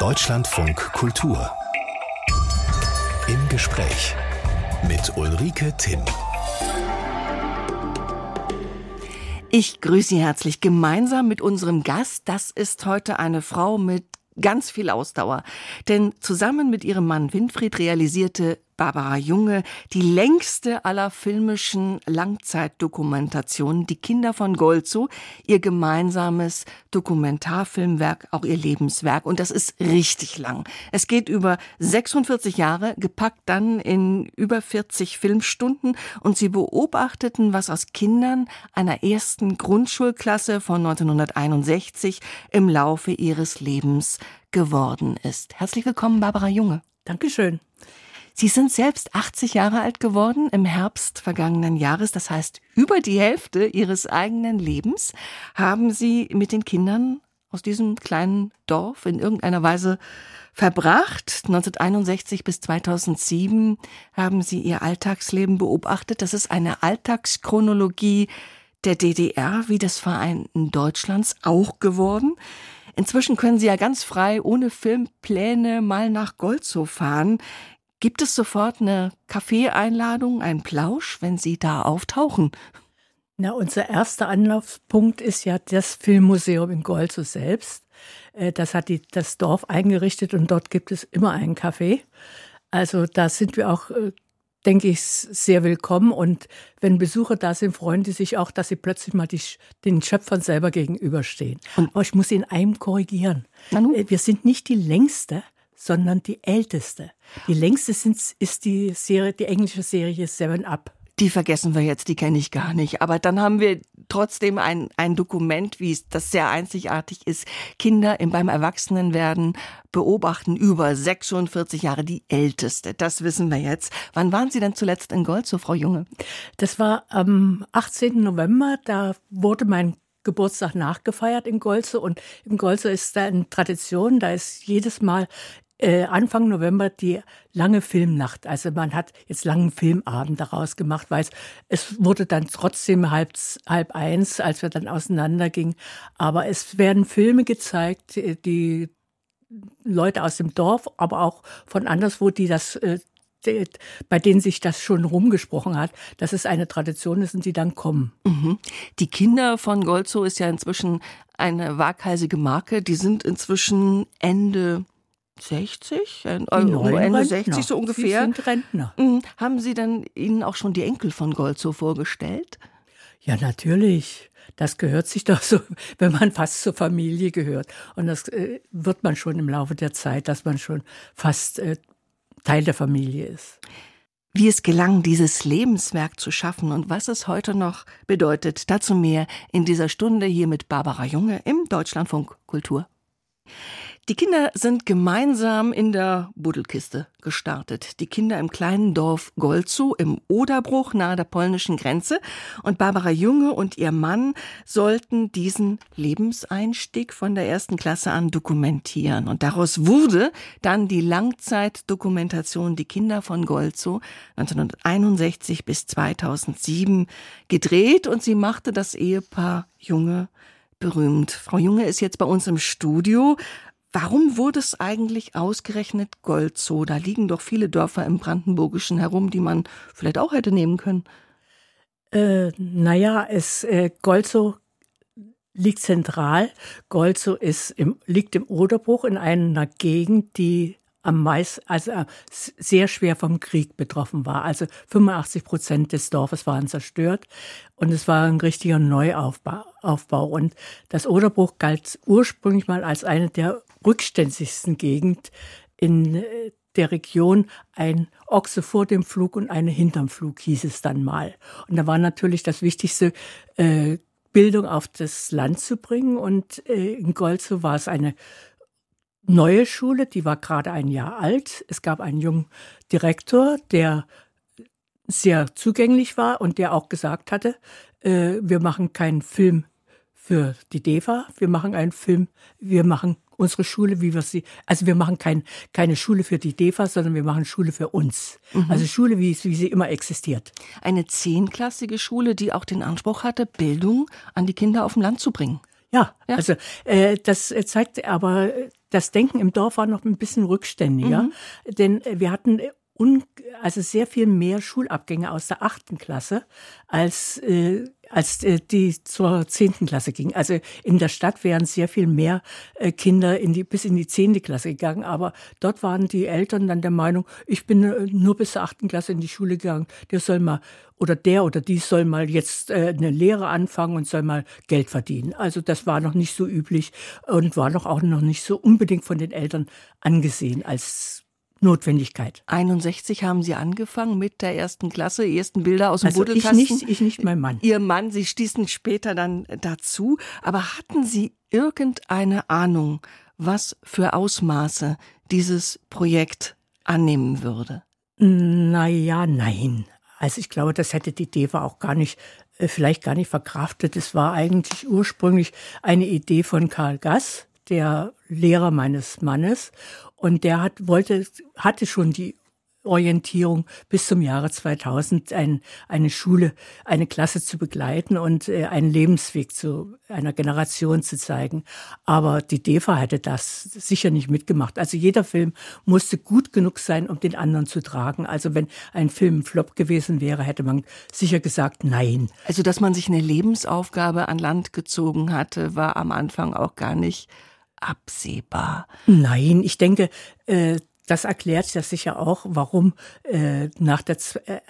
Deutschlandfunk Kultur. Im Gespräch mit Ulrike Timm. Ich grüße Sie herzlich gemeinsam mit unserem Gast. Das ist heute eine Frau mit ganz viel Ausdauer. Denn zusammen mit ihrem Mann Winfried realisierte Barbara Junge die längste aller filmischen Langzeitdokumentationen, die Kinder von Golzo, ihr gemeinsames Dokumentarfilmwerk, auch ihr Lebenswerk. Und das ist richtig lang. Es geht über 46 Jahre, gepackt dann in über 40 Filmstunden. Und sie beobachteten, was aus Kindern einer ersten Grundschulklasse von 1961 im Laufe ihres Lebens geworden ist. Herzlich willkommen, Barbara Junge. Dankeschön. Sie sind selbst 80 Jahre alt geworden im Herbst vergangenen Jahres. Das heißt, über die Hälfte Ihres eigenen Lebens haben Sie mit den Kindern aus diesem kleinen Dorf in irgendeiner Weise verbracht. 1961 bis 2007 haben Sie Ihr Alltagsleben beobachtet. Das ist eine Alltagschronologie der DDR wie des Vereinten Deutschlands auch geworden. Inzwischen können Sie ja ganz frei, ohne Filmpläne, mal nach Golzow fahren. Gibt es sofort eine Kaffeeeinladung, einen Plausch, wenn Sie da auftauchen? Na, unser erster Anlaufpunkt ist ja das Filmmuseum in Golzow selbst. Äh, das hat die, das Dorf eingerichtet und dort gibt es immer einen Kaffee. Also da sind wir auch, äh, denke ich, sehr willkommen. Und wenn Besucher da sind, freuen die sich auch, dass sie plötzlich mal die, den Schöpfern selber gegenüberstehen. Aber ich muss in einem korrigieren. Äh, wir sind nicht die längste, sondern die älteste. Die längste sind, ist die Serie, die englische Serie Seven Up. Die vergessen wir jetzt, die kenne ich gar nicht. Aber dann haben wir trotzdem ein, ein Dokument, wie es das sehr einzigartig ist. Kinder im, beim Erwachsenenwerden beobachten über 46 Jahre die älteste. Das wissen wir jetzt. Wann waren Sie denn zuletzt in Gold, so Frau Junge? Das war am 18. November. Da wurde mein Geburtstag nachgefeiert in Golze und im Golze ist da eine Tradition, da ist jedes Mal äh, Anfang November die lange Filmnacht. Also man hat jetzt langen Filmabend daraus gemacht, weil es, es wurde dann trotzdem halb, halb eins, als wir dann auseinandergingen. Aber es werden Filme gezeigt, die Leute aus dem Dorf, aber auch von anderswo, die das äh, bei denen sich das schon rumgesprochen hat, dass es eine Tradition ist und die dann kommen. Mhm. Die Kinder von Golzo ist ja inzwischen eine waghalsige Marke. Die sind inzwischen Ende 60, äh, Ende Rentner. 60 so ungefähr. Sie sind Rentner. Mhm. Haben Sie dann Ihnen auch schon die Enkel von Golzo vorgestellt? Ja, natürlich. Das gehört sich doch so, wenn man fast zur Familie gehört. Und das äh, wird man schon im Laufe der Zeit, dass man schon fast äh, Teil der Familie ist. Wie es gelang, dieses Lebenswerk zu schaffen und was es heute noch bedeutet, dazu mehr in dieser Stunde hier mit Barbara Junge im Deutschlandfunk Kultur. Die Kinder sind gemeinsam in der Buddelkiste gestartet. Die Kinder im kleinen Dorf Golzow im Oderbruch nahe der polnischen Grenze. Und Barbara Junge und ihr Mann sollten diesen Lebenseinstieg von der ersten Klasse an dokumentieren. Und daraus wurde dann die Langzeitdokumentation Die Kinder von Golzow 1961 bis 2007 gedreht. Und sie machte das Ehepaar Junge berühmt. Frau Junge ist jetzt bei uns im Studio. Warum wurde es eigentlich ausgerechnet Golzow? Da liegen doch viele Dörfer im Brandenburgischen herum, die man vielleicht auch hätte nehmen können. Äh, naja, es, äh, Golzow liegt zentral. Golzow ist im, liegt im Oderbruch in einer Gegend, die am meisten, also äh, sehr schwer vom Krieg betroffen war. Also 85 Prozent des Dorfes waren zerstört und es war ein richtiger Neuaufbau. Aufbau. Und das Oderbruch galt ursprünglich mal als eine der rückständigsten Gegenden in äh, der Region. Ein Ochse vor dem Flug und eine hinterm Flug hieß es dann mal. Und da war natürlich das Wichtigste, äh, Bildung auf das Land zu bringen. Und äh, in Golzow war es eine neue Schule, die war gerade ein Jahr alt. Es gab einen jungen Direktor, der sehr zugänglich war und der auch gesagt hatte, äh, wir machen keinen Film für die DEFA, wir machen einen Film, wir machen unsere Schule, wie wir sie, also wir machen kein, keine Schule für die DEFA, sondern wir machen Schule für uns. Mhm. Also Schule, wie, wie sie immer existiert. Eine zehnklassige Schule, die auch den Anspruch hatte, Bildung an die Kinder auf dem Land zu bringen. Ja, ja. also äh, das zeigt aber das Denken im Dorf war noch ein bisschen rückständiger, mhm. denn wir hatten un, also sehr viel mehr Schulabgänge aus der achten Klasse als äh, als äh, die zur zehnten Klasse ging. Also in der Stadt wären sehr viel mehr äh, Kinder in die, bis in die zehnte Klasse gegangen. Aber dort waren die Eltern dann der Meinung, ich bin äh, nur bis zur achten Klasse in die Schule gegangen. Der soll mal oder der oder die soll mal jetzt eine Lehre anfangen und soll mal Geld verdienen. Also das war noch nicht so üblich und war noch auch noch nicht so unbedingt von den Eltern angesehen als Notwendigkeit. 61 haben Sie angefangen mit der ersten Klasse, ersten Bilder aus dem also Buddelkasten. Ich nicht, ich nicht, mein Mann. Ihr Mann, Sie stießen später dann dazu. Aber hatten Sie irgendeine Ahnung, was für Ausmaße dieses Projekt annehmen würde? Naja, nein. Also ich glaube, das hätte die Deva auch gar nicht, äh, vielleicht gar nicht verkraftet. Es war eigentlich ursprünglich eine Idee von Karl Gass, der Lehrer meines Mannes. Und der hat, wollte, hatte schon die Orientierung bis zum Jahre 2000 ein, eine Schule, eine Klasse zu begleiten und äh, einen Lebensweg zu einer Generation zu zeigen. Aber die DEFA hätte das sicher nicht mitgemacht. Also jeder Film musste gut genug sein, um den anderen zu tragen. Also wenn ein Film ein Flop gewesen wäre, hätte man sicher gesagt, nein. Also dass man sich eine Lebensaufgabe an Land gezogen hatte, war am Anfang auch gar nicht absehbar. Nein, ich denke, äh, das erklärt ja sicher auch, warum äh, nach der äh,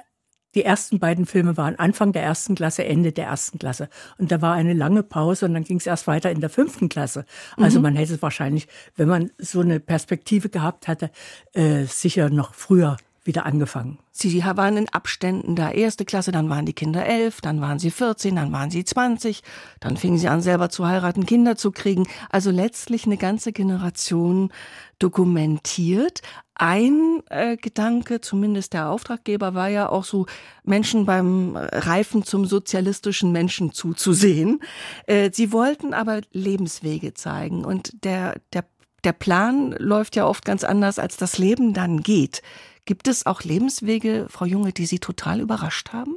die ersten beiden Filme waren Anfang der ersten Klasse, Ende der ersten Klasse. Und da war eine lange Pause und dann ging es erst weiter in der fünften Klasse. Also mhm. man hätte es wahrscheinlich, wenn man so eine Perspektive gehabt hatte, äh, sicher noch früher wieder angefangen. Sie waren in Abständen da. Erste Klasse, dann waren die Kinder elf, dann waren sie 14, dann waren sie 20, dann fingen sie an, selber zu heiraten, Kinder zu kriegen. Also letztlich eine ganze Generation dokumentiert. Ein äh, Gedanke, zumindest der Auftraggeber, war ja auch so, Menschen beim Reifen zum sozialistischen Menschen zuzusehen. Äh, sie wollten aber Lebenswege zeigen und der, der der Plan läuft ja oft ganz anders, als das Leben dann geht. Gibt es auch Lebenswege, Frau Junge, die Sie total überrascht haben?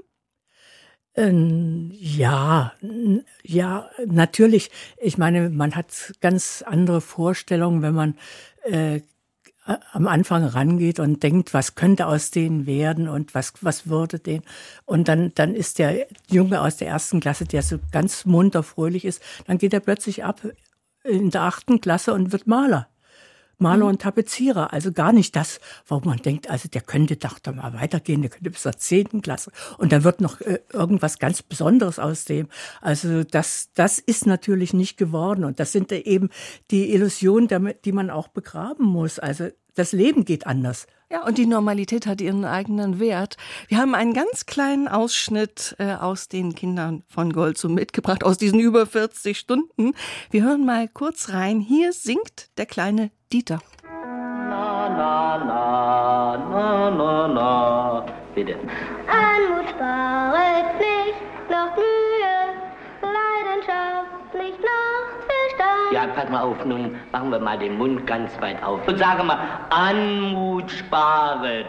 Ähm, ja, ja, natürlich. Ich meine, man hat ganz andere Vorstellungen, wenn man äh, am Anfang rangeht und denkt, was könnte aus denen werden und was, was würde den. Und dann, dann ist der Junge aus der ersten Klasse, der so ganz munter, fröhlich ist, dann geht er plötzlich ab in der achten Klasse und wird Maler. Maler mhm. und Tapezierer. Also gar nicht das, wo man denkt, also der könnte doch da mal weitergehen, der könnte bis zur zehnten Klasse. Und da wird noch äh, irgendwas ganz Besonderes aus dem. Also das, das ist natürlich nicht geworden. Und das sind eben die Illusionen, die man auch begraben muss. Also das Leben geht anders. Ja, und die Normalität hat ihren eigenen Wert. Wir haben einen ganz kleinen Ausschnitt äh, aus den Kindern von Golzo mitgebracht, aus diesen über 40 Stunden. Wir hören mal kurz rein. Hier singt der kleine Dieter. Na, na, na, na, na, na. Bitte. Anmut Ja, pass mal auf, nun machen wir mal den Mund ganz weit auf und sagen mal, Anmut sparet.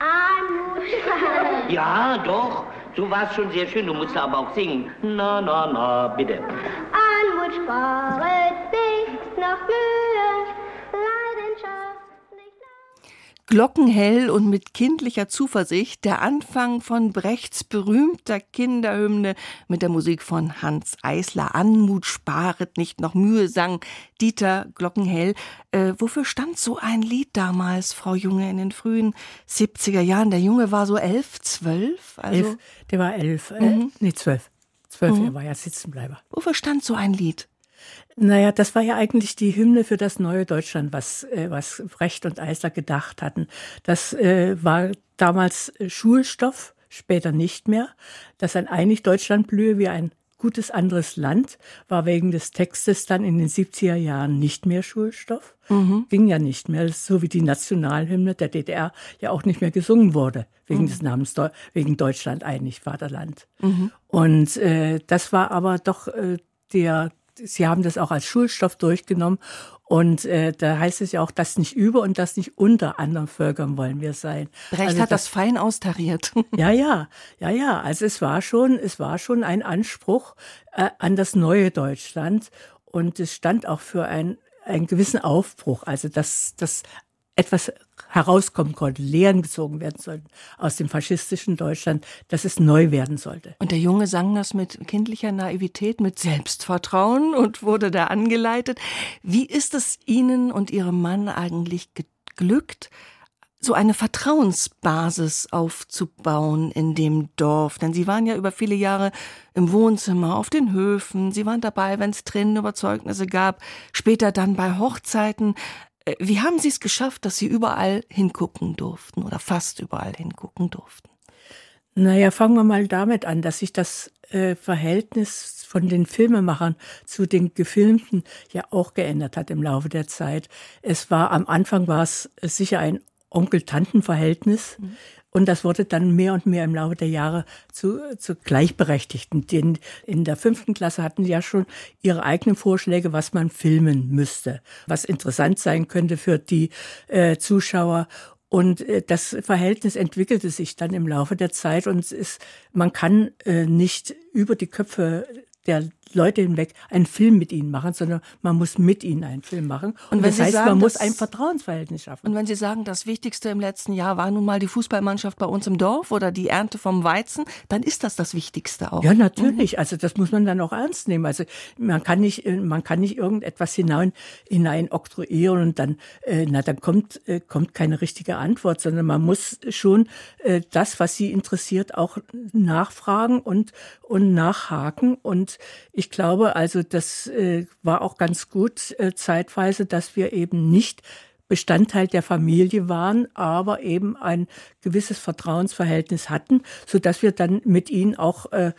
Anmut sparet. Ja, doch. Du warst schon sehr schön, du musst aber auch singen. Na, na, na, bitte. Anmut sparet nicht noch Mühe, glockenhell und mit kindlicher Zuversicht der Anfang von Brechts berühmter Kinderhymne mit der Musik von Hans Eisler. Anmut sparet nicht noch Mühe, sang Dieter Glockenhell. Äh, wofür stand so ein Lied damals, Frau Junge, in den frühen 70er Jahren? Der Junge war so elf, zwölf? Also elf, der war elf, äh, mhm. nee, zwölf. Zwölf, mhm. er war ja Sitzenbleiber. Wofür stand so ein Lied? Naja, das war ja eigentlich die Hymne für das neue Deutschland, was, äh, was Brecht und Eisler gedacht hatten. Das äh, war damals äh, Schulstoff, später nicht mehr. Dass ein einig Deutschland blühe wie ein gutes anderes Land, war wegen des Textes dann in den 70er Jahren nicht mehr Schulstoff. Mhm. Ging ja nicht mehr, so wie die Nationalhymne der DDR ja auch nicht mehr gesungen wurde, wegen mhm. des Namens, wegen Deutschland einig, Vaterland. Mhm. Und äh, das war aber doch äh, der Sie haben das auch als Schulstoff durchgenommen. Und äh, da heißt es ja auch, das nicht über und das nicht unter anderen Völkern wollen wir sein. Brecht also hat das, das fein austariert. Ja, ja, ja, ja. Also es war schon, es war schon ein Anspruch äh, an das neue Deutschland. Und es stand auch für ein einen gewissen Aufbruch, also dass, dass etwas herauskommen konnte, Lehren gezogen werden sollten aus dem faschistischen Deutschland, dass es neu werden sollte. Und der Junge sang das mit kindlicher Naivität, mit Selbstvertrauen und wurde da angeleitet. Wie ist es Ihnen und Ihrem Mann eigentlich geglückt, so eine Vertrauensbasis aufzubauen in dem Dorf. Denn Sie waren ja über viele Jahre im Wohnzimmer, auf den Höfen. Sie waren dabei, wenn es Tränenüberzeugnisse gab. Später dann bei Hochzeiten. Äh, wie haben Sie es geschafft, dass Sie überall hingucken durften oder fast überall hingucken durften? Naja, fangen wir mal damit an, dass sich das äh, Verhältnis von den Filmemachern zu den Gefilmten ja auch geändert hat im Laufe der Zeit. Es war am Anfang war es sicher ein Onkel-Tanten-Verhältnis. Mhm. Und das wurde dann mehr und mehr im Laufe der Jahre zu, zu Gleichberechtigten. Denn in der fünften Klasse hatten sie ja schon ihre eigenen Vorschläge, was man filmen müsste, was interessant sein könnte für die äh, Zuschauer. Und äh, das Verhältnis entwickelte sich dann im Laufe der Zeit und es ist, man kann äh, nicht über die Köpfe der Leute hinweg einen Film mit ihnen machen, sondern man muss mit ihnen einen Film machen. Und, und das Sie heißt, sagen, man muss ein Vertrauensverhältnis schaffen. Und wenn Sie sagen, das Wichtigste im letzten Jahr war nun mal die Fußballmannschaft bei uns im Dorf oder die Ernte vom Weizen, dann ist das das Wichtigste auch. Ja, natürlich. Mhm. Also das muss man dann auch ernst nehmen. Also man kann nicht, äh, man kann nicht irgendetwas hinein, hinein oktroyieren und dann, äh, na, dann kommt, äh, kommt keine richtige Antwort, sondern man muss schon äh, das, was Sie interessiert, auch nachfragen und, und nachhaken und ich glaube also, das äh, war auch ganz gut äh, zeitweise, dass wir eben nicht Bestandteil der Familie waren, aber eben ein gewisses Vertrauensverhältnis hatten, so dass wir dann mit ihnen auch, äh,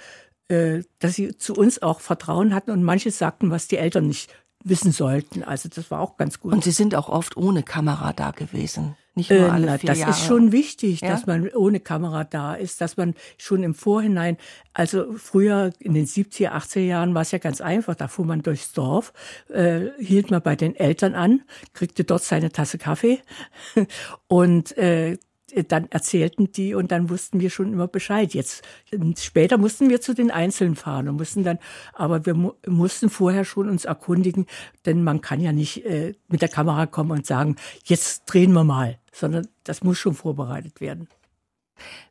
äh, dass sie zu uns auch Vertrauen hatten und manches sagten, was die Eltern nicht wissen sollten. Also das war auch ganz gut. Und Sie sind auch oft ohne Kamera da gewesen. Nicht nur äh, alle vier das Jahre. ist schon wichtig, ja? dass man ohne Kamera da ist, dass man schon im Vorhinein, also früher in den 70er, 80er Jahren war es ja ganz einfach, da fuhr man durchs Dorf, äh, hielt man bei den Eltern an, kriegte dort seine Tasse Kaffee und äh, dann erzählten die und dann wussten wir schon immer Bescheid. Jetzt später mussten wir zu den Einzelnen fahren und mussten dann, aber wir mu mussten vorher schon uns erkundigen, denn man kann ja nicht äh, mit der Kamera kommen und sagen, jetzt drehen wir mal, sondern das muss schon vorbereitet werden.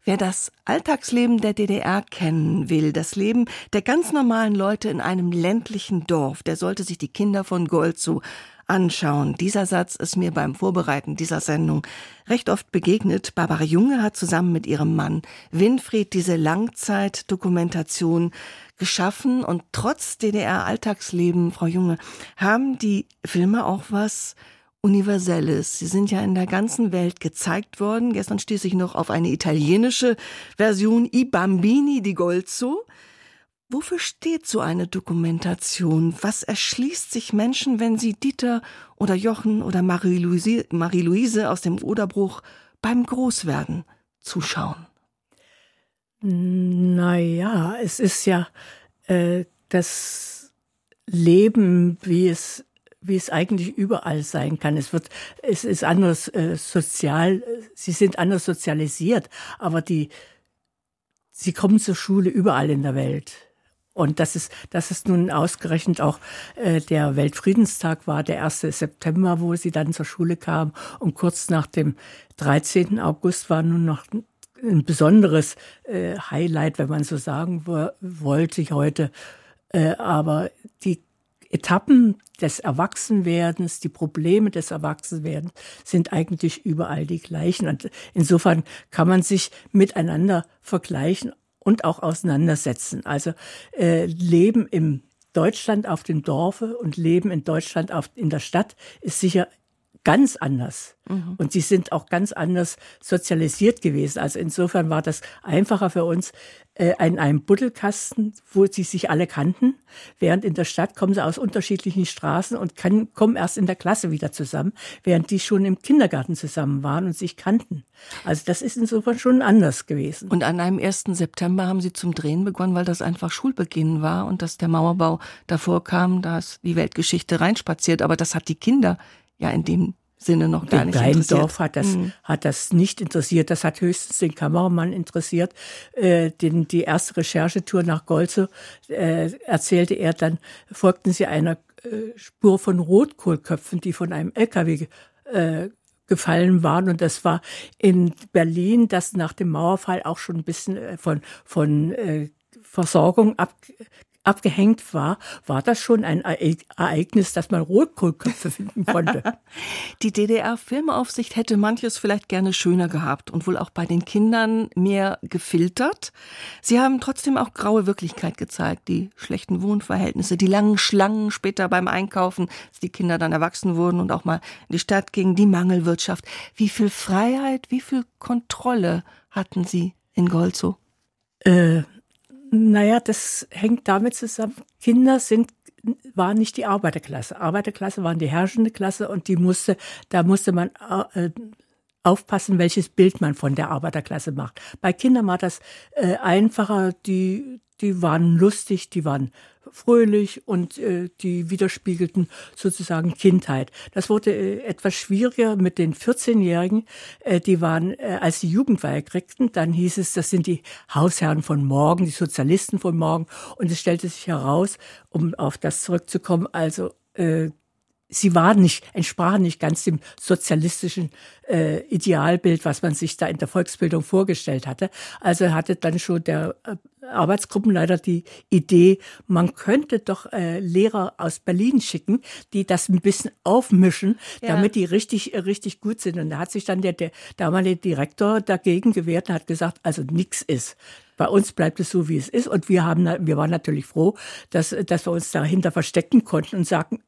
Wer das Alltagsleben der DDR kennen will, das Leben der ganz normalen Leute in einem ländlichen Dorf, der sollte sich die Kinder von Golzow anschauen. Dieser Satz ist mir beim Vorbereiten dieser Sendung recht oft begegnet. Barbara Junge hat zusammen mit ihrem Mann Winfried diese Langzeitdokumentation geschaffen und trotz DDR-Alltagsleben, Frau Junge, haben die Filme auch was Universelles. Sie sind ja in der ganzen Welt gezeigt worden. Gestern stieß ich noch auf eine italienische Version I Bambini di Golzo. Wofür steht so eine Dokumentation? Was erschließt sich Menschen, wenn sie Dieter oder Jochen oder Marie-Louise Marie aus dem Oderbruch beim Großwerden zuschauen? Naja, es ist ja äh, das Leben, wie es wie es eigentlich überall sein kann. Es wird, es ist anders äh, sozial, sie sind anders sozialisiert, aber die, sie kommen zur Schule überall in der Welt. Und das ist, das ist nun ausgerechnet auch äh, der Weltfriedenstag war, der 1. September, wo sie dann zur Schule kam. Und kurz nach dem 13. August war nun noch ein besonderes äh, Highlight, wenn man so sagen wollte, heute. Äh, aber Etappen des Erwachsenwerdens, die Probleme des Erwachsenwerdens sind eigentlich überall die gleichen. Und insofern kann man sich miteinander vergleichen und auch auseinandersetzen. Also äh, Leben im Deutschland auf dem Dorfe und Leben in Deutschland auf, in der Stadt ist sicher ganz anders. Mhm. Und sie sind auch ganz anders sozialisiert gewesen. Also insofern war das einfacher für uns, äh, in einem Buddelkasten, wo sie sich alle kannten. Während in der Stadt kommen sie aus unterschiedlichen Straßen und kann, kommen erst in der Klasse wieder zusammen, während die schon im Kindergarten zusammen waren und sich kannten. Also das ist insofern schon anders gewesen. Und an einem 1. September haben sie zum Drehen begonnen, weil das einfach Schulbeginn war und dass der Mauerbau davor kam, da ist die Weltgeschichte reinspaziert. Aber das hat die Kinder ja in dem Sinne noch gar den nicht interessiert. Dorf hat das, mhm. hat das nicht interessiert. Das hat höchstens den Kameramann interessiert. Äh, den, die erste Recherchetour nach Golze äh, erzählte er dann, folgten sie einer äh, Spur von Rotkohlköpfen, die von einem LKW äh, gefallen waren. Und das war in Berlin, das nach dem Mauerfall auch schon ein bisschen äh, von, von äh, Versorgung ab, abgehängt war, war das schon ein Ereignis, dass man Rotkohlköpfe finden konnte. Die DDR-Filmaufsicht hätte manches vielleicht gerne schöner gehabt und wohl auch bei den Kindern mehr gefiltert. Sie haben trotzdem auch graue Wirklichkeit gezeigt, die schlechten Wohnverhältnisse, die langen Schlangen später beim Einkaufen, als die Kinder dann erwachsen wurden und auch mal in die Stadt gingen, die Mangelwirtschaft. Wie viel Freiheit, wie viel Kontrolle hatten Sie in Golzow? Äh, naja, das hängt damit zusammen. Kinder sind waren nicht die Arbeiterklasse. Arbeiterklasse waren die herrschende Klasse und die musste, da musste man äh, aufpassen, welches Bild man von der Arbeiterklasse macht. Bei Kindern war das äh, einfacher, die, die waren lustig, die waren fröhlich und äh, die widerspiegelten sozusagen Kindheit. Das wurde äh, etwas schwieriger mit den 14-Jährigen. Äh, die waren, äh, als die Jugendweihe kriegten, dann hieß es, das sind die Hausherren von morgen, die Sozialisten von morgen. Und es stellte sich heraus, um auf das zurückzukommen, also äh, sie waren nicht, entsprachen nicht ganz dem sozialistischen äh, Idealbild, was man sich da in der Volksbildung vorgestellt hatte. Also hatte dann schon der äh, Arbeitsgruppenleiter die Idee, man könnte doch äh, Lehrer aus Berlin schicken, die das ein bisschen aufmischen, ja. damit die richtig, richtig gut sind. Und da hat sich dann der, der damalige Direktor dagegen gewehrt und hat gesagt, also nichts ist. Bei uns bleibt es so, wie es ist. Und wir haben, wir waren natürlich froh, dass, dass wir uns dahinter verstecken konnten und sagen,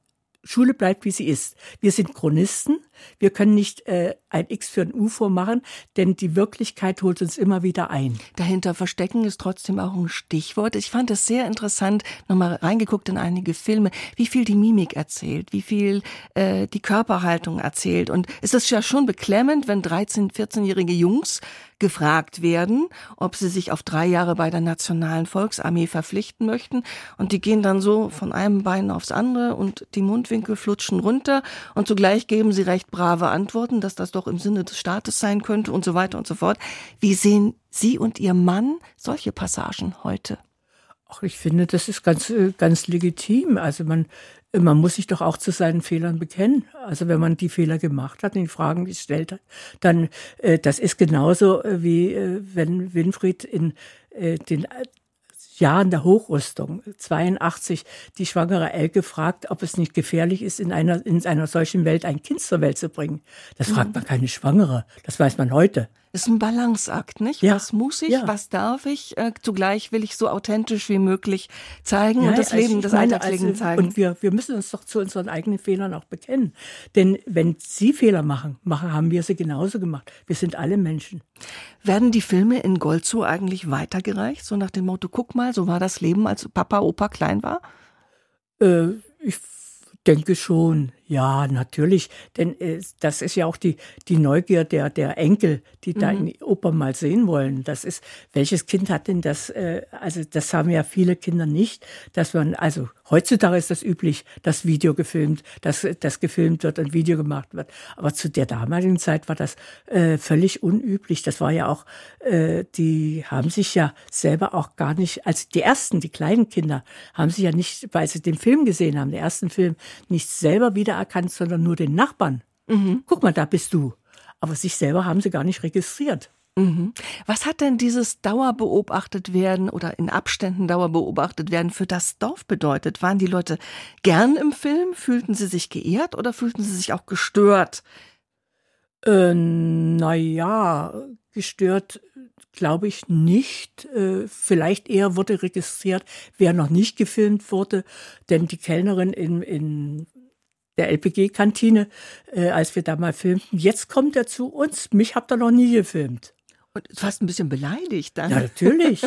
Schule bleibt, wie sie ist. Wir sind Chronisten. Wir können nicht äh, ein X für ein U vormachen, denn die Wirklichkeit holt uns immer wieder ein. Dahinter verstecken ist trotzdem auch ein Stichwort. Ich fand es sehr interessant, nochmal reingeguckt in einige Filme, wie viel die Mimik erzählt, wie viel äh, die Körperhaltung erzählt. Und es ist ja schon beklemmend, wenn 13-, 14-jährige Jungs gefragt werden, ob sie sich auf drei Jahre bei der Nationalen Volksarmee verpflichten möchten. Und die gehen dann so von einem Bein aufs andere und die Mundwinkel flutschen runter. Und zugleich geben sie recht brave Antworten, dass das doch im Sinne des Staates sein könnte und so weiter und so fort. Wie sehen Sie und Ihr Mann solche Passagen heute? Ach, ich finde, das ist ganz, äh, ganz legitim. Also man, man muss sich doch auch zu seinen Fehlern bekennen. Also wenn man die Fehler gemacht hat die Fragen gestellt hat, dann, äh, das ist genauso äh, wie wenn Winfried in den Jahren der Hochrüstung, 82, die schwangere Elke fragt, ob es nicht gefährlich ist, in einer, in einer solchen Welt ein Kind zur Welt zu bringen. Das fragt mhm. man keine Schwangere. Das weiß man heute ist ein Balanceakt, nicht? Ja. Was muss ich, ja. was darf ich? Äh, zugleich will ich so authentisch wie möglich zeigen ja, und das Leben des Alltagsleben also, zeigen. Und wir, wir müssen uns doch zu unseren eigenen Fehlern auch bekennen. Denn wenn Sie Fehler machen, machen, haben wir sie genauso gemacht. Wir sind alle Menschen. Werden die Filme in Goldzo eigentlich weitergereicht? So nach dem Motto, guck mal, so war das Leben, als Papa, Opa klein war? Äh, ich denke schon, ja, natürlich. Denn äh, das ist ja auch die, die Neugier der, der Enkel, die mhm. da in Opa mal sehen wollen. Das ist, welches Kind hat denn das? Äh, also, das haben ja viele Kinder nicht, dass man, also heutzutage ist das üblich, dass Video gefilmt, dass das gefilmt wird und Video gemacht wird. Aber zu der damaligen Zeit war das äh, völlig unüblich. Das war ja auch, äh, die haben sich ja selber auch gar nicht, als die ersten, die kleinen Kinder, haben sich ja nicht, weil sie den Film gesehen haben, den ersten Film, nicht selber wiedererkannt, sondern nur den Nachbarn. Mhm. Guck mal, da bist du. Aber sich selber haben sie gar nicht registriert. Mhm. Was hat denn dieses Dauerbeobachtet werden oder in Abständen Dauerbeobachtet werden für das Dorf bedeutet? Waren die Leute gern im Film? Fühlten sie sich geehrt oder fühlten sie sich auch gestört? Äh, naja, gestört glaube ich nicht. Äh, vielleicht eher wurde registriert, wer noch nicht gefilmt wurde, denn die Kellnerin in, in der LPG-Kantine, äh, als wir da mal filmten, jetzt kommt er zu uns, mich habt ihr noch nie gefilmt. Und fast ein bisschen beleidigt dann. Ja, natürlich.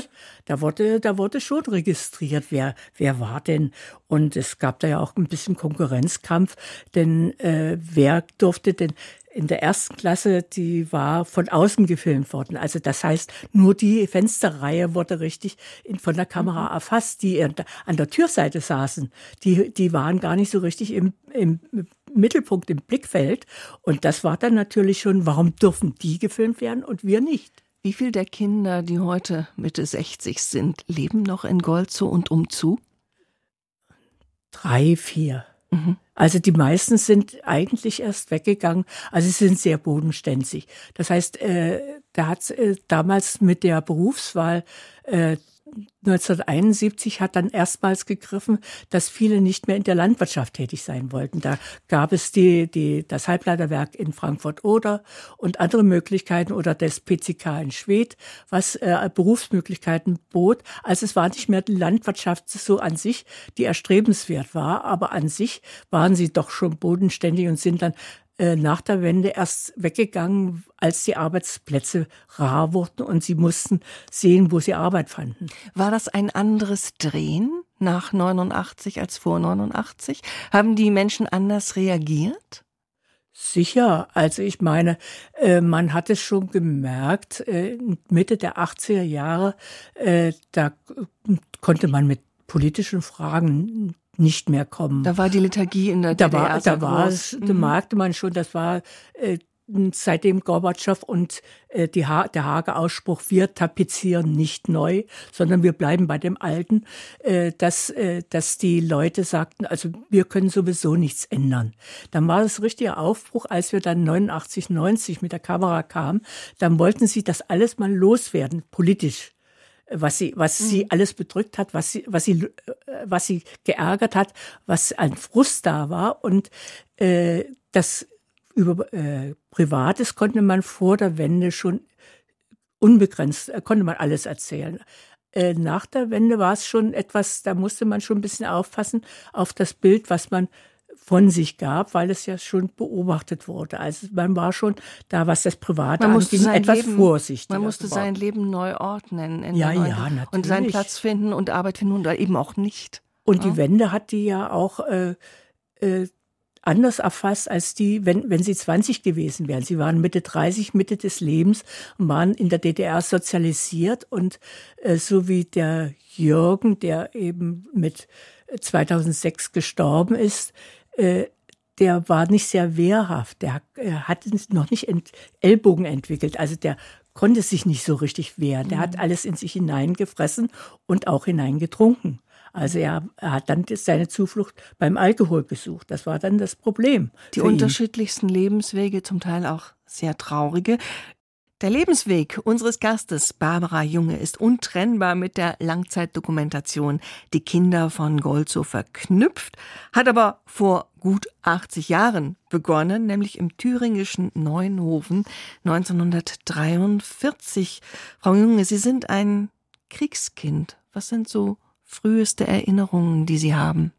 Da wurde, da wurde schon registriert, wer, wer war denn. Und es gab da ja auch ein bisschen Konkurrenzkampf, denn äh, wer durfte denn in der ersten Klasse, die war von außen gefilmt worden. Also das heißt, nur die Fensterreihe wurde richtig von der Kamera mhm. erfasst, die an der Türseite saßen. Die, die waren gar nicht so richtig im, im Mittelpunkt, im Blickfeld. Und das war dann natürlich schon, warum dürfen die gefilmt werden und wir nicht? Wie viele der Kinder, die heute Mitte 60 sind, leben noch in Golzow und umzu? Drei, vier. Mhm. Also die meisten sind eigentlich erst weggegangen, also sie sind sehr bodenständig. Das heißt, äh, da hat äh, damals mit der Berufswahl äh, 1971 hat dann erstmals gegriffen, dass viele nicht mehr in der Landwirtschaft tätig sein wollten. Da gab es die, die, das Halbleiterwerk in Frankfurt oder und andere Möglichkeiten oder das PCK in Schwedt, was äh, Berufsmöglichkeiten bot. Also es war nicht mehr die Landwirtschaft so an sich, die erstrebenswert war, aber an sich waren sie doch schon bodenständig und sind dann äh, nach der Wende erst weggegangen, als die Arbeitsplätze rar wurden und sie mussten sehen, wo sie Arbeit fanden. War das ein anderes Drehen nach 89 als vor 89? Haben die Menschen anders reagiert? Sicher, also ich meine, äh, man hat es schon gemerkt, äh, Mitte der 80er Jahre, da konnte man mit politischen Fragen nicht mehr kommen. Da war die Liturgie in der da DDR war, Da war es, da mhm. merkte man schon, das war äh, seitdem Gorbatschow und äh, die ha der Hager Ausspruch, wir tapezieren nicht neu, sondern wir bleiben bei dem Alten, äh, dass, äh, dass die Leute sagten, also wir können sowieso nichts ändern. Dann war es richtiger Aufbruch, als wir dann 89, 90 mit der Kamera kamen, dann wollten sie das alles mal loswerden, politisch was sie, was mhm. sie alles bedrückt hat, was sie, was sie, äh, was sie geärgert hat, was ein Frust da war und äh, das über äh, Privates konnte man vor der Wende schon unbegrenzt, äh, konnte man alles erzählen. Äh, nach der Wende war es schon etwas, da musste man schon ein bisschen aufpassen auf das Bild, was man von sich gab, weil es ja schon beobachtet wurde. Also man war schon da, was das Private man anging, etwas Leben, vorsichtiger. Man musste geworden. sein Leben neu ordnen. Ja, ja, natürlich. Und seinen Platz finden und Arbeit finden oder eben auch nicht. Und ja. die Wende hat die ja auch äh, äh, anders erfasst als die, wenn, wenn sie 20 gewesen wären. Sie waren Mitte 30, Mitte des Lebens und waren in der DDR sozialisiert und äh, so wie der Jürgen, der eben mit 2006 gestorben ist, äh, der war nicht sehr wehrhaft. Der, er hat noch nicht ent, Ellbogen entwickelt. Also der konnte sich nicht so richtig wehren. Der mhm. hat alles in sich hineingefressen und auch hineingetrunken. Also er, er, hat dann seine Zuflucht beim Alkohol gesucht. Das war dann das Problem. Die unterschiedlichsten Lebenswege, zum Teil auch sehr traurige. Der Lebensweg unseres Gastes Barbara Junge ist untrennbar mit der Langzeitdokumentation Die Kinder von Golzo verknüpft, hat aber vor gut 80 Jahren begonnen, nämlich im thüringischen Neuenhofen 1943. Frau Junge, Sie sind ein Kriegskind. Was sind so früheste Erinnerungen, die Sie haben?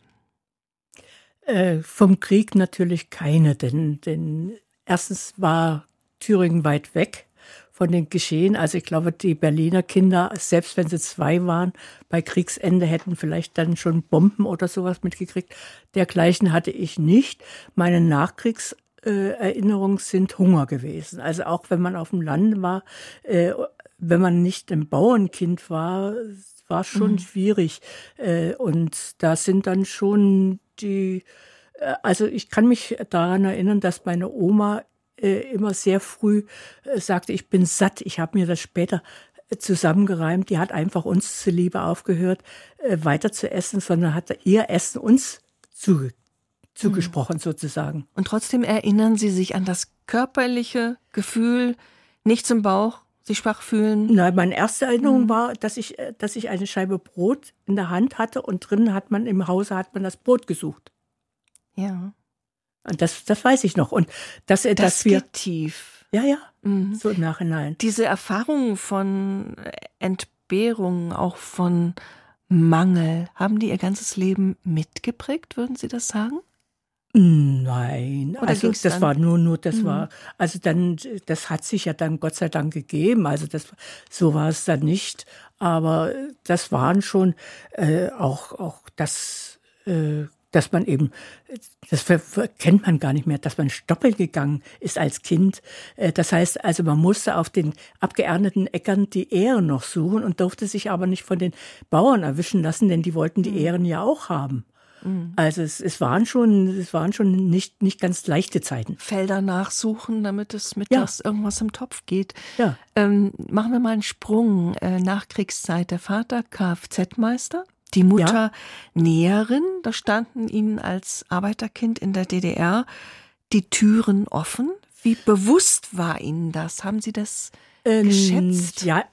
Äh, vom Krieg natürlich keine, denn, denn erstens war Thüringen weit weg von den Geschehen. Also ich glaube, die Berliner Kinder, selbst wenn sie zwei waren, bei Kriegsende hätten vielleicht dann schon Bomben oder sowas mitgekriegt. Dergleichen hatte ich nicht. Meine Nachkriegserinnerungen sind Hunger gewesen. Also auch wenn man auf dem Land war, äh, wenn man nicht ein Bauernkind war, war schon mhm. schwierig. Äh, und da sind dann schon die, äh, also ich kann mich daran erinnern, dass meine Oma äh, immer sehr früh äh, sagte, ich bin satt. Ich habe mir das später äh, zusammengereimt. Die hat einfach uns zuliebe aufgehört, weiter zu essen, sondern hat ihr Essen uns zu, zugesprochen mhm. sozusagen. Und trotzdem erinnern Sie sich an das körperliche Gefühl, nichts im Bauch, sich schwach fühlen? Nein, meine erste Erinnerung mhm. war, dass ich, dass ich eine Scheibe Brot in der Hand hatte und drinnen hat man im Hause hat man das Brot gesucht. Ja. Und das, das weiß ich noch. Und dass, das dass wir geht tief. Ja, ja. Mhm. So im Nachhinein. Diese Erfahrung von Entbehrung, auch von Mangel, haben die ihr ganzes Leben mitgeprägt, würden Sie das sagen? Nein, Oder also das war nur, nur, das mhm. war, also dann, das hat sich ja dann Gott sei Dank gegeben. Also das, so war es dann nicht. Aber das waren schon äh, auch, auch das äh, dass man eben, das kennt man gar nicht mehr, dass man Stoppel gegangen ist als Kind. Äh, das heißt also, man musste auf den abgeernteten Äckern die Ehren noch suchen und durfte sich aber nicht von den Bauern erwischen lassen, denn die wollten die mhm. Ehren ja auch haben. Mhm. Also es, es, waren schon, es waren schon nicht, nicht ganz leichte Zeiten. Felder nachsuchen, damit es mittags ja. irgendwas im Topf geht. Ja. Ähm, machen wir mal einen Sprung. Äh, Nachkriegszeit. Der Vater Kfz-Meister Die Mutter ja. Näherin, da standen Ihnen als Arbeiterkind in der DDR die Türen offen. Wie bewusst war Ihnen das? Haben Sie das ähm, geschätzt? Ja,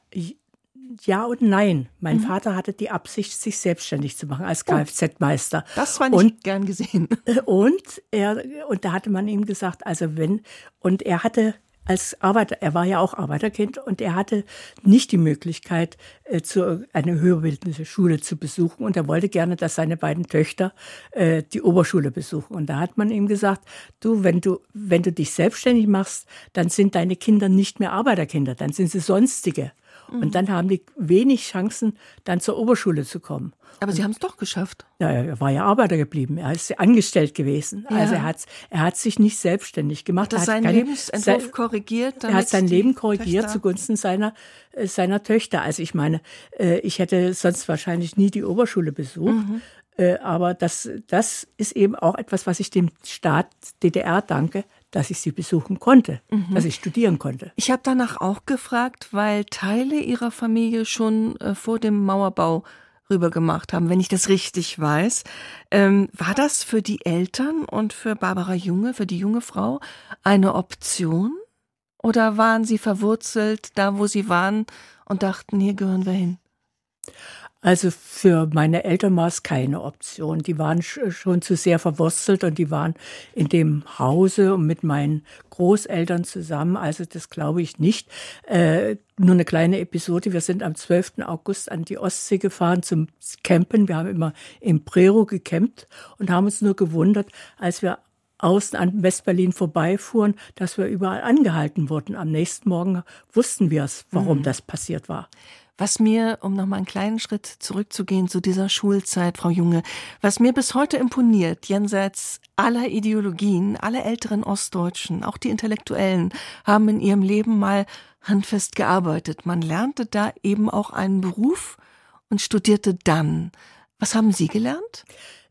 ja und nein. Mein mhm. Vater hatte die Absicht, sich selbstständig zu machen als Kfz-Meister. Das war nicht und, gern gesehen. Und er, und da hatte man ihm gesagt, also wenn, und er hatte als Arbeiter, er war ja auch Arbeiterkind und er hatte nicht die Möglichkeit, äh, zu, eine höherbildende Schule zu besuchen und er wollte gerne, dass seine beiden Töchter äh, die Oberschule besuchen. Und da hat man ihm gesagt, du, wenn du, wenn du dich selbstständig machst, dann sind deine Kinder nicht mehr Arbeiterkinder, dann sind sie sonstige. Und mhm. dann haben die wenig Chancen, dann zur Oberschule zu kommen. Aber Sie haben es doch geschafft. Ja, er war ja Arbeiter geblieben. Er ist angestellt gewesen. Ja. Also er hat, er hat sich nicht selbstständig gemacht. Hat er seinen keine, Lebensentwurf korrigiert? Er hat sein Leben korrigiert Töchter? zugunsten seiner, äh, seiner Töchter. Also ich meine, äh, ich hätte sonst wahrscheinlich nie die Oberschule besucht. Mhm. Äh, aber das, das ist eben auch etwas, was ich dem Staat DDR danke, dass ich sie besuchen konnte, mhm. dass ich studieren konnte. Ich habe danach auch gefragt, weil Teile ihrer Familie schon äh, vor dem Mauerbau rübergemacht haben, wenn ich das richtig weiß. Ähm, war das für die Eltern und für Barbara Junge, für die junge Frau, eine Option? Oder waren sie verwurzelt da, wo sie waren und dachten, hier gehören wir hin? Also für meine Eltern war es keine Option. Die waren schon zu sehr verwurzelt und die waren in dem Hause und mit meinen Großeltern zusammen. Also das glaube ich nicht. Äh, nur eine kleine Episode. Wir sind am 12. August an die Ostsee gefahren zum Campen. Wir haben immer im Prero gecampt und haben uns nur gewundert, als wir außen an Westberlin vorbeifuhren, dass wir überall angehalten wurden. Am nächsten Morgen wussten wir es, warum mhm. das passiert war. Was mir, um noch mal einen kleinen Schritt zurückzugehen zu dieser Schulzeit, Frau Junge, was mir bis heute imponiert, jenseits aller Ideologien, alle älteren Ostdeutschen, auch die Intellektuellen, haben in ihrem Leben mal handfest gearbeitet. Man lernte da eben auch einen Beruf und studierte dann. Was haben Sie gelernt?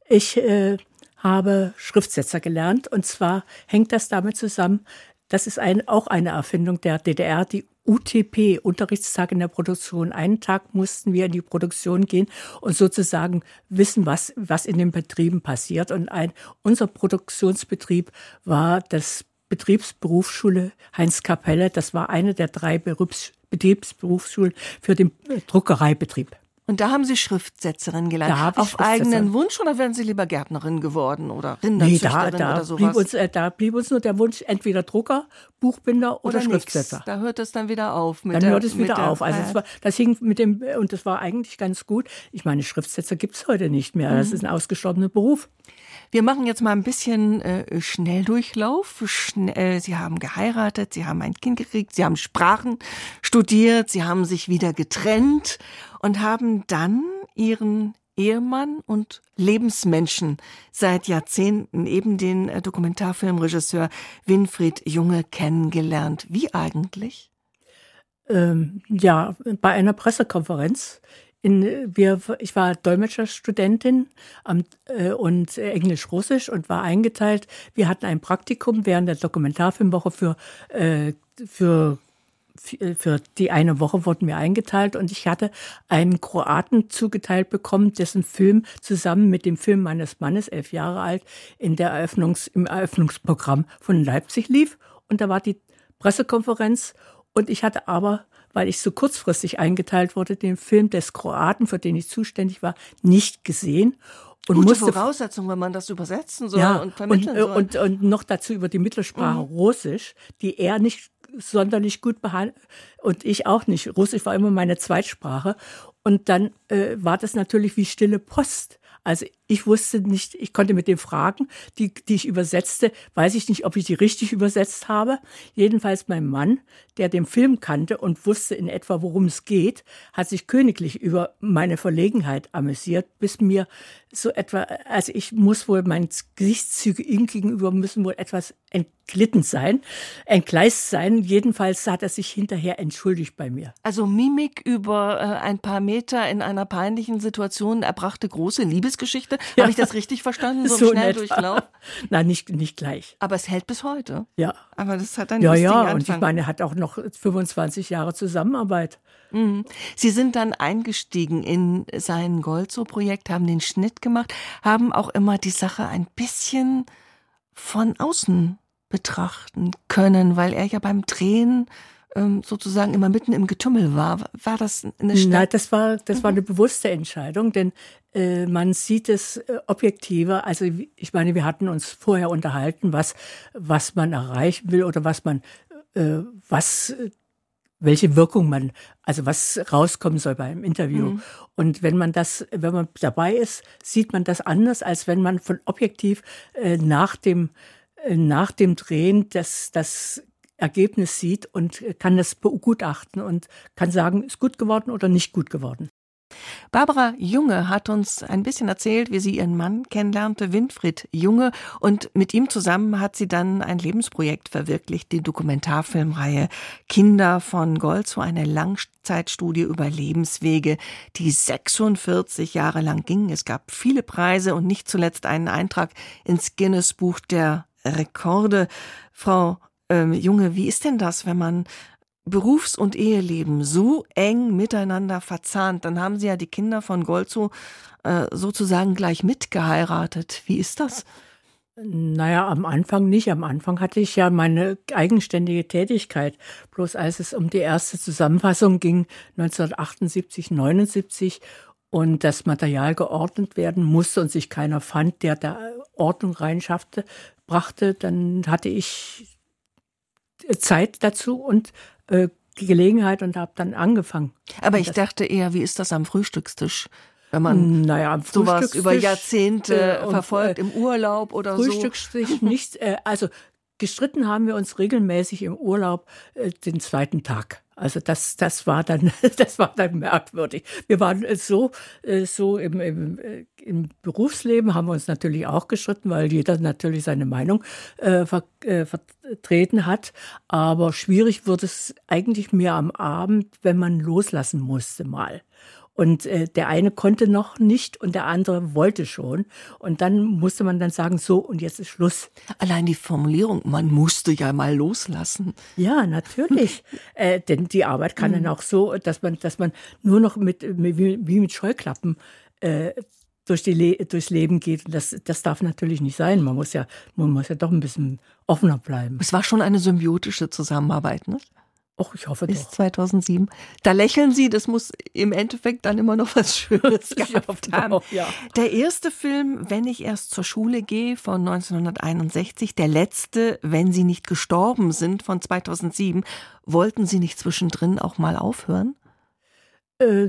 Ich äh, habe Schriftsetzer gelernt und zwar hängt das damit zusammen, das ist ein, auch eine Erfindung der DDR, die UTP, Unterrichtstag in der Produktion. Einen Tag mussten wir in die Produktion gehen und sozusagen wissen, was, was in den Betrieben passiert. Und ein, unser Produktionsbetrieb war das Betriebsberufsschule Heinz Kapelle. Das war eine der drei Berufs Betriebsberufsschulen für den Druckereibetrieb. Und da haben Sie Schriftsetzerin gelernt. Auf eigenen Wunsch oder wären Sie lieber Gärtnerin geworden oder Rinderzüchterin nee, da, da oder sowas? Blieb uns, äh, da blieb uns nur der Wunsch, entweder Drucker, Buchbinder oder, oder Schriftsetzer. Nix. Da hört es dann wieder auf. dann der, hört es wieder auf. Also es war, das hing mit dem, und das war eigentlich ganz gut. Ich meine, Schriftsetzer gibt es heute nicht mehr. Das mhm. ist ein ausgestorbener Beruf. Wir machen jetzt mal ein bisschen äh, Schnelldurchlauf. Schnell, äh, Sie haben geheiratet, Sie haben ein Kind gekriegt, Sie haben Sprachen studiert, Sie haben sich wieder getrennt und haben dann Ihren Ehemann und Lebensmenschen seit Jahrzehnten, eben den äh, Dokumentarfilmregisseur Winfried Junge kennengelernt. Wie eigentlich? Ähm, ja, bei einer Pressekonferenz in, wir, ich war Dolmetscherstudentin am, äh, und Englisch-Russisch und war eingeteilt. Wir hatten ein Praktikum während der Dokumentarfilmwoche für, äh, für für die eine Woche wurden wir eingeteilt und ich hatte einen Kroaten zugeteilt bekommen, dessen Film zusammen mit dem Film meines Mannes, elf Jahre alt, in der Eröffnungs, im Eröffnungsprogramm von Leipzig lief. Und da war die Pressekonferenz und ich hatte aber weil ich so kurzfristig eingeteilt wurde, den Film des Kroaten, für den ich zuständig war, nicht gesehen. Und Gute musste, Voraussetzung, wenn man das übersetzen soll ja, und vermitteln und, soll. Und, und noch dazu über die Mittelsprache mhm. Russisch, die er nicht sonderlich gut behandelt und ich auch nicht. Russisch war immer meine Zweitsprache. Und dann äh, war das natürlich wie stille Post. Also ich wusste nicht, ich konnte mit den Fragen, die, die ich übersetzte, weiß ich nicht, ob ich die richtig übersetzt habe. Jedenfalls mein Mann, der den Film kannte und wusste in etwa, worum es geht, hat sich königlich über meine Verlegenheit amüsiert, bis mir so etwa, also ich muss wohl, meine Gesichtszüge ihm gegenüber müssen wohl etwas entglitten sein, entgleist sein. Jedenfalls hat er sich hinterher entschuldigt bei mir. Also Mimik über äh, ein paar Meter in einer peinlichen Situation erbrachte große Liebesgeschichte. Ja. Habe ich das richtig verstanden? So, so Schnelldurchlauf? Nein, nicht, nicht gleich. Aber es hält bis heute. Ja. Aber das hat einen Ja, ja, Anfang. und ich meine, er hat auch noch 25 Jahre Zusammenarbeit. Mhm. Sie sind dann eingestiegen in sein Golzo-Projekt, haben den Schnitt gemacht, haben auch immer die Sache ein bisschen von außen betrachten können, weil er ja beim Drehen ähm, sozusagen immer mitten im Getümmel war. War das eine Stadt? Nein, das war das war eine bewusste Entscheidung, denn äh, man sieht es äh, objektiver. Also ich meine, wir hatten uns vorher unterhalten, was was man erreichen will oder was man äh, was welche Wirkung man, also was rauskommen soll beim Interview. Mhm. Und wenn man das, wenn man dabei ist, sieht man das anders, als wenn man von objektiv äh, nach dem äh, nach dem Drehen das das Ergebnis sieht und kann das begutachten und kann sagen, ist gut geworden oder nicht gut geworden. Barbara Junge hat uns ein bisschen erzählt, wie sie ihren Mann kennenlernte, Winfried Junge, und mit ihm zusammen hat sie dann ein Lebensprojekt verwirklicht, die Dokumentarfilmreihe Kinder von Gold, so eine Langzeitstudie über Lebenswege, die 46 Jahre lang ging. Es gab viele Preise und nicht zuletzt einen Eintrag ins Guinness Buch der Rekorde. Frau ähm, Junge, wie ist denn das, wenn man Berufs- und Eheleben so eng miteinander verzahnt, dann haben Sie ja die Kinder von Golzo äh, sozusagen gleich mitgeheiratet. Wie ist das? Naja, am Anfang nicht. Am Anfang hatte ich ja meine eigenständige Tätigkeit. Bloß als es um die erste Zusammenfassung ging, 1978, 79, und das Material geordnet werden musste und sich keiner fand, der da Ordnung reinschaffte, brachte, dann hatte ich Zeit dazu und äh, die Gelegenheit und habe dann angefangen. Aber ich dachte eher, wie ist das am Frühstückstisch? Wenn man naja, am sowas über Jahrzehnte äh, verfolgt, im Urlaub oder Frühstückstisch so. Frühstückstisch nicht, äh, also gestritten haben wir uns regelmäßig im Urlaub äh, den zweiten Tag. Also das, das war dann, das war dann merkwürdig. Wir waren so, äh, so im, im, äh, im Berufsleben haben wir uns natürlich auch gestritten, weil jeder natürlich seine Meinung äh, ver, äh, vertreten hat. Aber schwierig wurde es eigentlich mehr am Abend, wenn man loslassen musste mal. Und äh, der eine konnte noch nicht und der andere wollte schon. Und dann musste man dann sagen, so und jetzt ist Schluss. Allein die Formulierung, man musste ja mal loslassen. Ja, natürlich. äh, denn die Arbeit kann dann mhm. auch so, dass man, dass man nur noch mit, wie, mit Scheuklappen äh, durch die Le durchs Leben geht. Das, das darf natürlich nicht sein. Man muss ja, man muss ja doch ein bisschen offener bleiben. Es war schon eine symbiotische Zusammenarbeit, ne? Och, ich hoffe Bis doch. 2007. Da lächeln Sie, das muss im Endeffekt dann immer noch was Schönes gehabt haben. Doch, ja. Der erste Film, Wenn ich erst zur Schule gehe, von 1961. Der letzte, Wenn Sie nicht gestorben sind, von 2007. Wollten Sie nicht zwischendrin auch mal aufhören? Äh,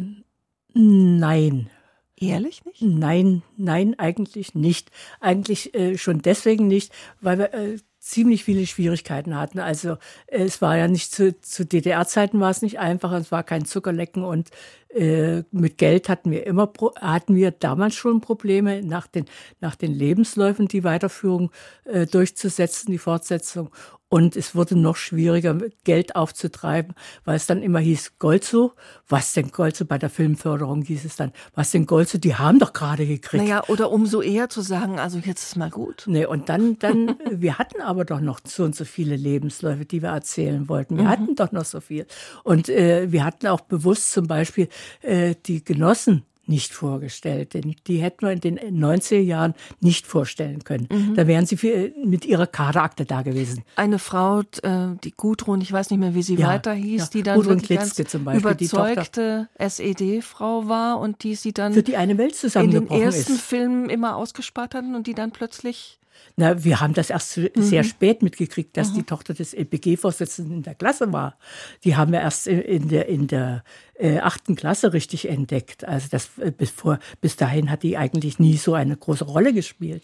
nein. Ehrlich nicht? Nein, nein, eigentlich nicht. Eigentlich äh, schon deswegen nicht, weil wir äh, ziemlich viele Schwierigkeiten hatten. Also es war ja nicht zu, zu DDR-Zeiten war es nicht einfach, es war kein Zuckerlecken und äh, mit Geld hatten wir immer hatten wir damals schon Probleme nach den nach den Lebensläufen die Weiterführung äh, durchzusetzen, die Fortsetzung und es wurde noch schwieriger, Geld aufzutreiben, weil es dann immer hieß, Golzo, was denn Golzo bei der Filmförderung hieß es dann, was denn Golzo, die haben doch gerade gekriegt. Naja, oder umso eher zu sagen, also jetzt ist mal gut. Nee, und dann, dann, wir hatten aber doch noch so und so viele Lebensläufe, die wir erzählen wollten. Wir mhm. hatten doch noch so viel. Und äh, wir hatten auch bewusst zum Beispiel äh, die Genossen nicht vorgestellt. Denn die hätten wir in den 90er Jahren nicht vorstellen können. Mhm. Da wären sie für, mit ihrer Kaderakte da gewesen. Eine Frau, äh, die Gudrun, ich weiß nicht mehr, wie sie ja, weiter hieß, ja. die dann Gudrun Klitzke zum Beispiel, überzeugte SED-Frau war und die sie dann für die eine Welt zusammengebrochen in den ersten ist. Filmen immer ausgespart hatten und die dann plötzlich na, wir haben das erst mhm. sehr spät mitgekriegt, dass mhm. die Tochter des LPG-Vorsitzenden in der Klasse war. Die haben wir erst in der, in der äh, achten Klasse richtig entdeckt. Also das, äh, bis, vor, bis dahin hat die eigentlich nie so eine große Rolle gespielt.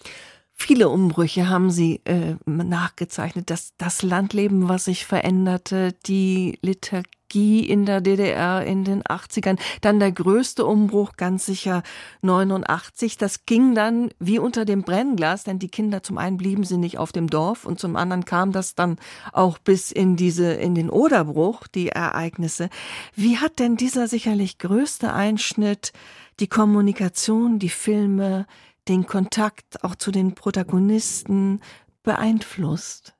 Viele Umbrüche haben Sie äh, nachgezeichnet. Das, das Landleben, was sich veränderte, die Liturgie in der DDR in den 80ern, dann der größte Umbruch, ganz sicher 89. Das ging dann wie unter dem Brennglas, denn die Kinder zum einen blieben sie nicht auf dem Dorf und zum anderen kam das dann auch bis in diese, in den Oderbruch, die Ereignisse. Wie hat denn dieser sicherlich größte Einschnitt die Kommunikation, die Filme, den Kontakt auch zu den Protagonisten beeinflusst?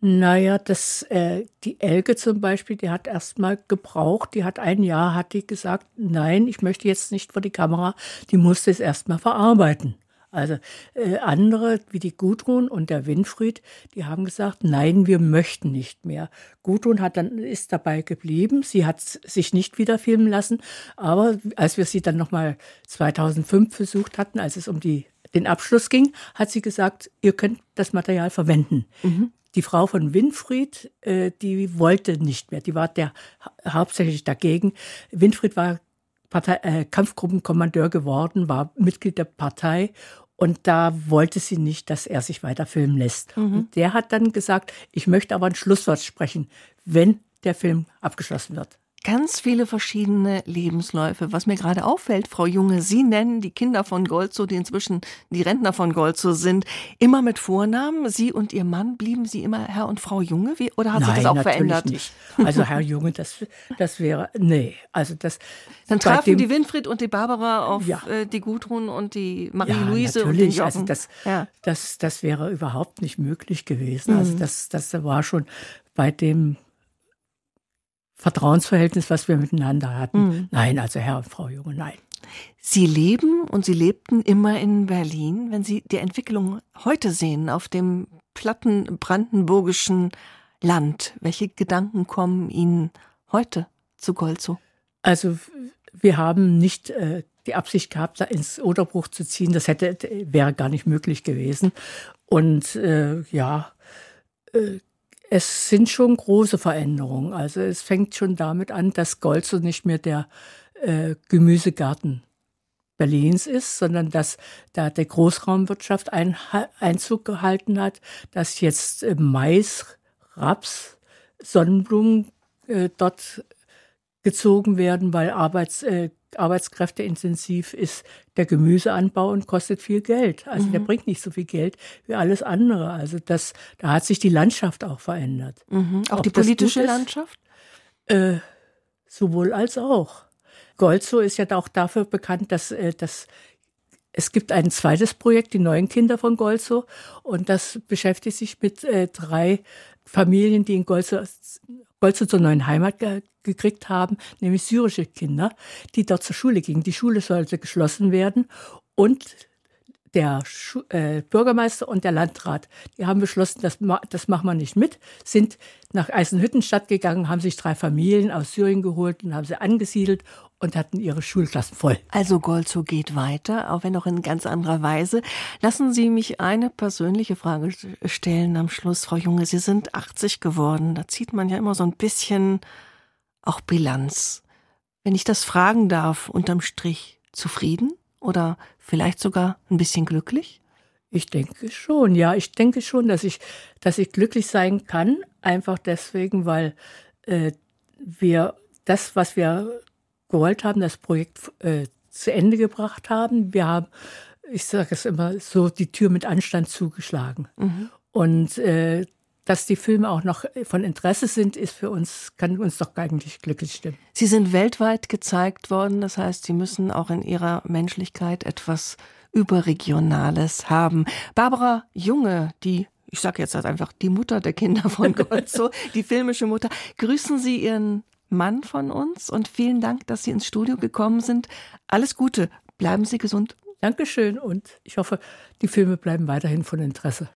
Naja, das, äh, die Elke zum Beispiel, die hat erst mal gebraucht, die hat ein Jahr, hat die gesagt, nein, ich möchte jetzt nicht vor die Kamera, die musste es erst mal verarbeiten. Also äh, andere wie die Gudrun und der Winfried, die haben gesagt, nein, wir möchten nicht mehr. Gudrun hat dann ist dabei geblieben, sie hat sich nicht wieder filmen lassen, aber als wir sie dann noch mal 2005 versucht hatten, als es um die den Abschluss ging, hat sie gesagt, ihr könnt das Material verwenden. Mhm. Die Frau von Winfried, äh, die wollte nicht mehr. Die war der hauptsächlich dagegen. Winfried war Partei, äh, Kampfgruppenkommandeur geworden, war Mitglied der Partei und da wollte sie nicht, dass er sich weiter filmen lässt. Mhm. Und der hat dann gesagt, ich möchte aber ein Schlusswort sprechen, wenn der Film abgeschlossen wird ganz viele verschiedene Lebensläufe. Was mir gerade auffällt, Frau Junge, Sie nennen die Kinder von Golzo, die inzwischen die Rentner von Golzo sind, immer mit Vornamen. Sie und Ihr Mann, blieben Sie immer Herr und Frau Junge? Wie, oder hat Nein, sich das auch natürlich verändert? Nicht. Also Herr Junge, das, das wäre, nee, also das. Dann trafen die Winfried und die Barbara auf ja. äh, die Gudrun und die Marie-Louise ja, und den Jochen. Also das, ja. das, das wäre überhaupt nicht möglich gewesen. Also mhm. Also das, das war schon bei dem Vertrauensverhältnis, was wir miteinander hatten. Mhm. Nein, also Herr und Frau Junge, nein. Sie leben und Sie lebten immer in Berlin. Wenn Sie die Entwicklung heute sehen auf dem platten brandenburgischen Land, welche Gedanken kommen Ihnen heute zu Golzow? Also wir haben nicht äh, die Absicht gehabt, da ins Oderbruch zu ziehen. Das hätte wäre gar nicht möglich gewesen. Und äh, ja, äh, es sind schon große Veränderungen. Also es fängt schon damit an, dass Golzo nicht mehr der äh, Gemüsegarten Berlins ist, sondern dass da der Großraumwirtschaft ein, Einzug gehalten hat, dass jetzt äh, Mais, Raps, Sonnenblumen äh, dort gezogen werden, weil Arbeits, äh, arbeitskräfteintensiv ist der Gemüseanbau und kostet viel Geld. Also mhm. der bringt nicht so viel Geld wie alles andere. Also das, da hat sich die Landschaft auch verändert. Mhm. Auch Ob die politische Landschaft? Äh, sowohl als auch. Golzo ist ja auch dafür bekannt, dass, äh, dass es gibt ein zweites Projekt, die neuen Kinder von Golzo, und das beschäftigt sich mit äh, drei Familien, die in Golzo, Golzo zur neuen Heimat ge gekriegt haben, nämlich syrische Kinder, die dort zur Schule gingen. Die Schule sollte geschlossen werden und der Schu äh, Bürgermeister und der Landrat, die haben beschlossen, das, ma das machen wir nicht mit, sind nach Eisenhüttenstadt gegangen, haben sich drei Familien aus Syrien geholt und haben sie angesiedelt und hatten ihre Schulklassen voll. Also Golzo geht weiter, auch wenn auch in ganz anderer Weise. Lassen Sie mich eine persönliche Frage stellen am Schluss, Frau Junge. Sie sind 80 geworden. Da zieht man ja immer so ein bisschen auch Bilanz. Wenn ich das fragen darf, unterm Strich zufrieden oder vielleicht sogar ein bisschen glücklich? Ich denke schon, ja, ich denke schon, dass ich, dass ich glücklich sein kann, einfach deswegen, weil äh, wir das, was wir gewollt haben, das Projekt äh, zu Ende gebracht haben. Wir haben, ich sage es immer so, die Tür mit Anstand zugeschlagen. Mhm. Und äh, dass die Filme auch noch von Interesse sind, ist für uns, kann uns doch eigentlich glücklich stimmen. Sie sind weltweit gezeigt worden, das heißt, Sie müssen auch in Ihrer Menschlichkeit etwas Überregionales haben. Barbara Junge, die ich sage jetzt halt einfach die Mutter der Kinder von Golzo, die filmische Mutter. Grüßen Sie Ihren Mann von uns und vielen Dank, dass Sie ins Studio gekommen sind. Alles Gute, bleiben Sie gesund. Dankeschön und ich hoffe, die Filme bleiben weiterhin von Interesse.